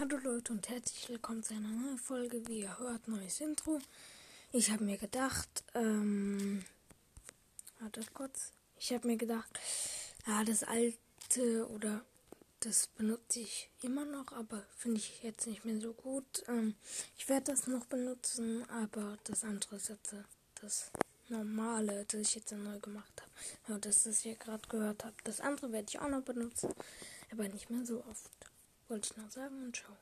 Leute und herzlich willkommen zu einer neuen Folge. Wie ihr hört, neues Intro. Ich habe mir gedacht, ähm, wartet kurz. Ich habe mir gedacht, ja, das alte oder das benutze ich immer noch, aber finde ich jetzt nicht mehr so gut. Ähm, ich werde das noch benutzen, aber das andere jetzt das normale, das ich jetzt neu gemacht habe. Ja, das, das ihr gerade gehört habt. Das andere werde ich auch noch benutzen, aber nicht mehr so oft. Wollte ich noch sagen und ciao.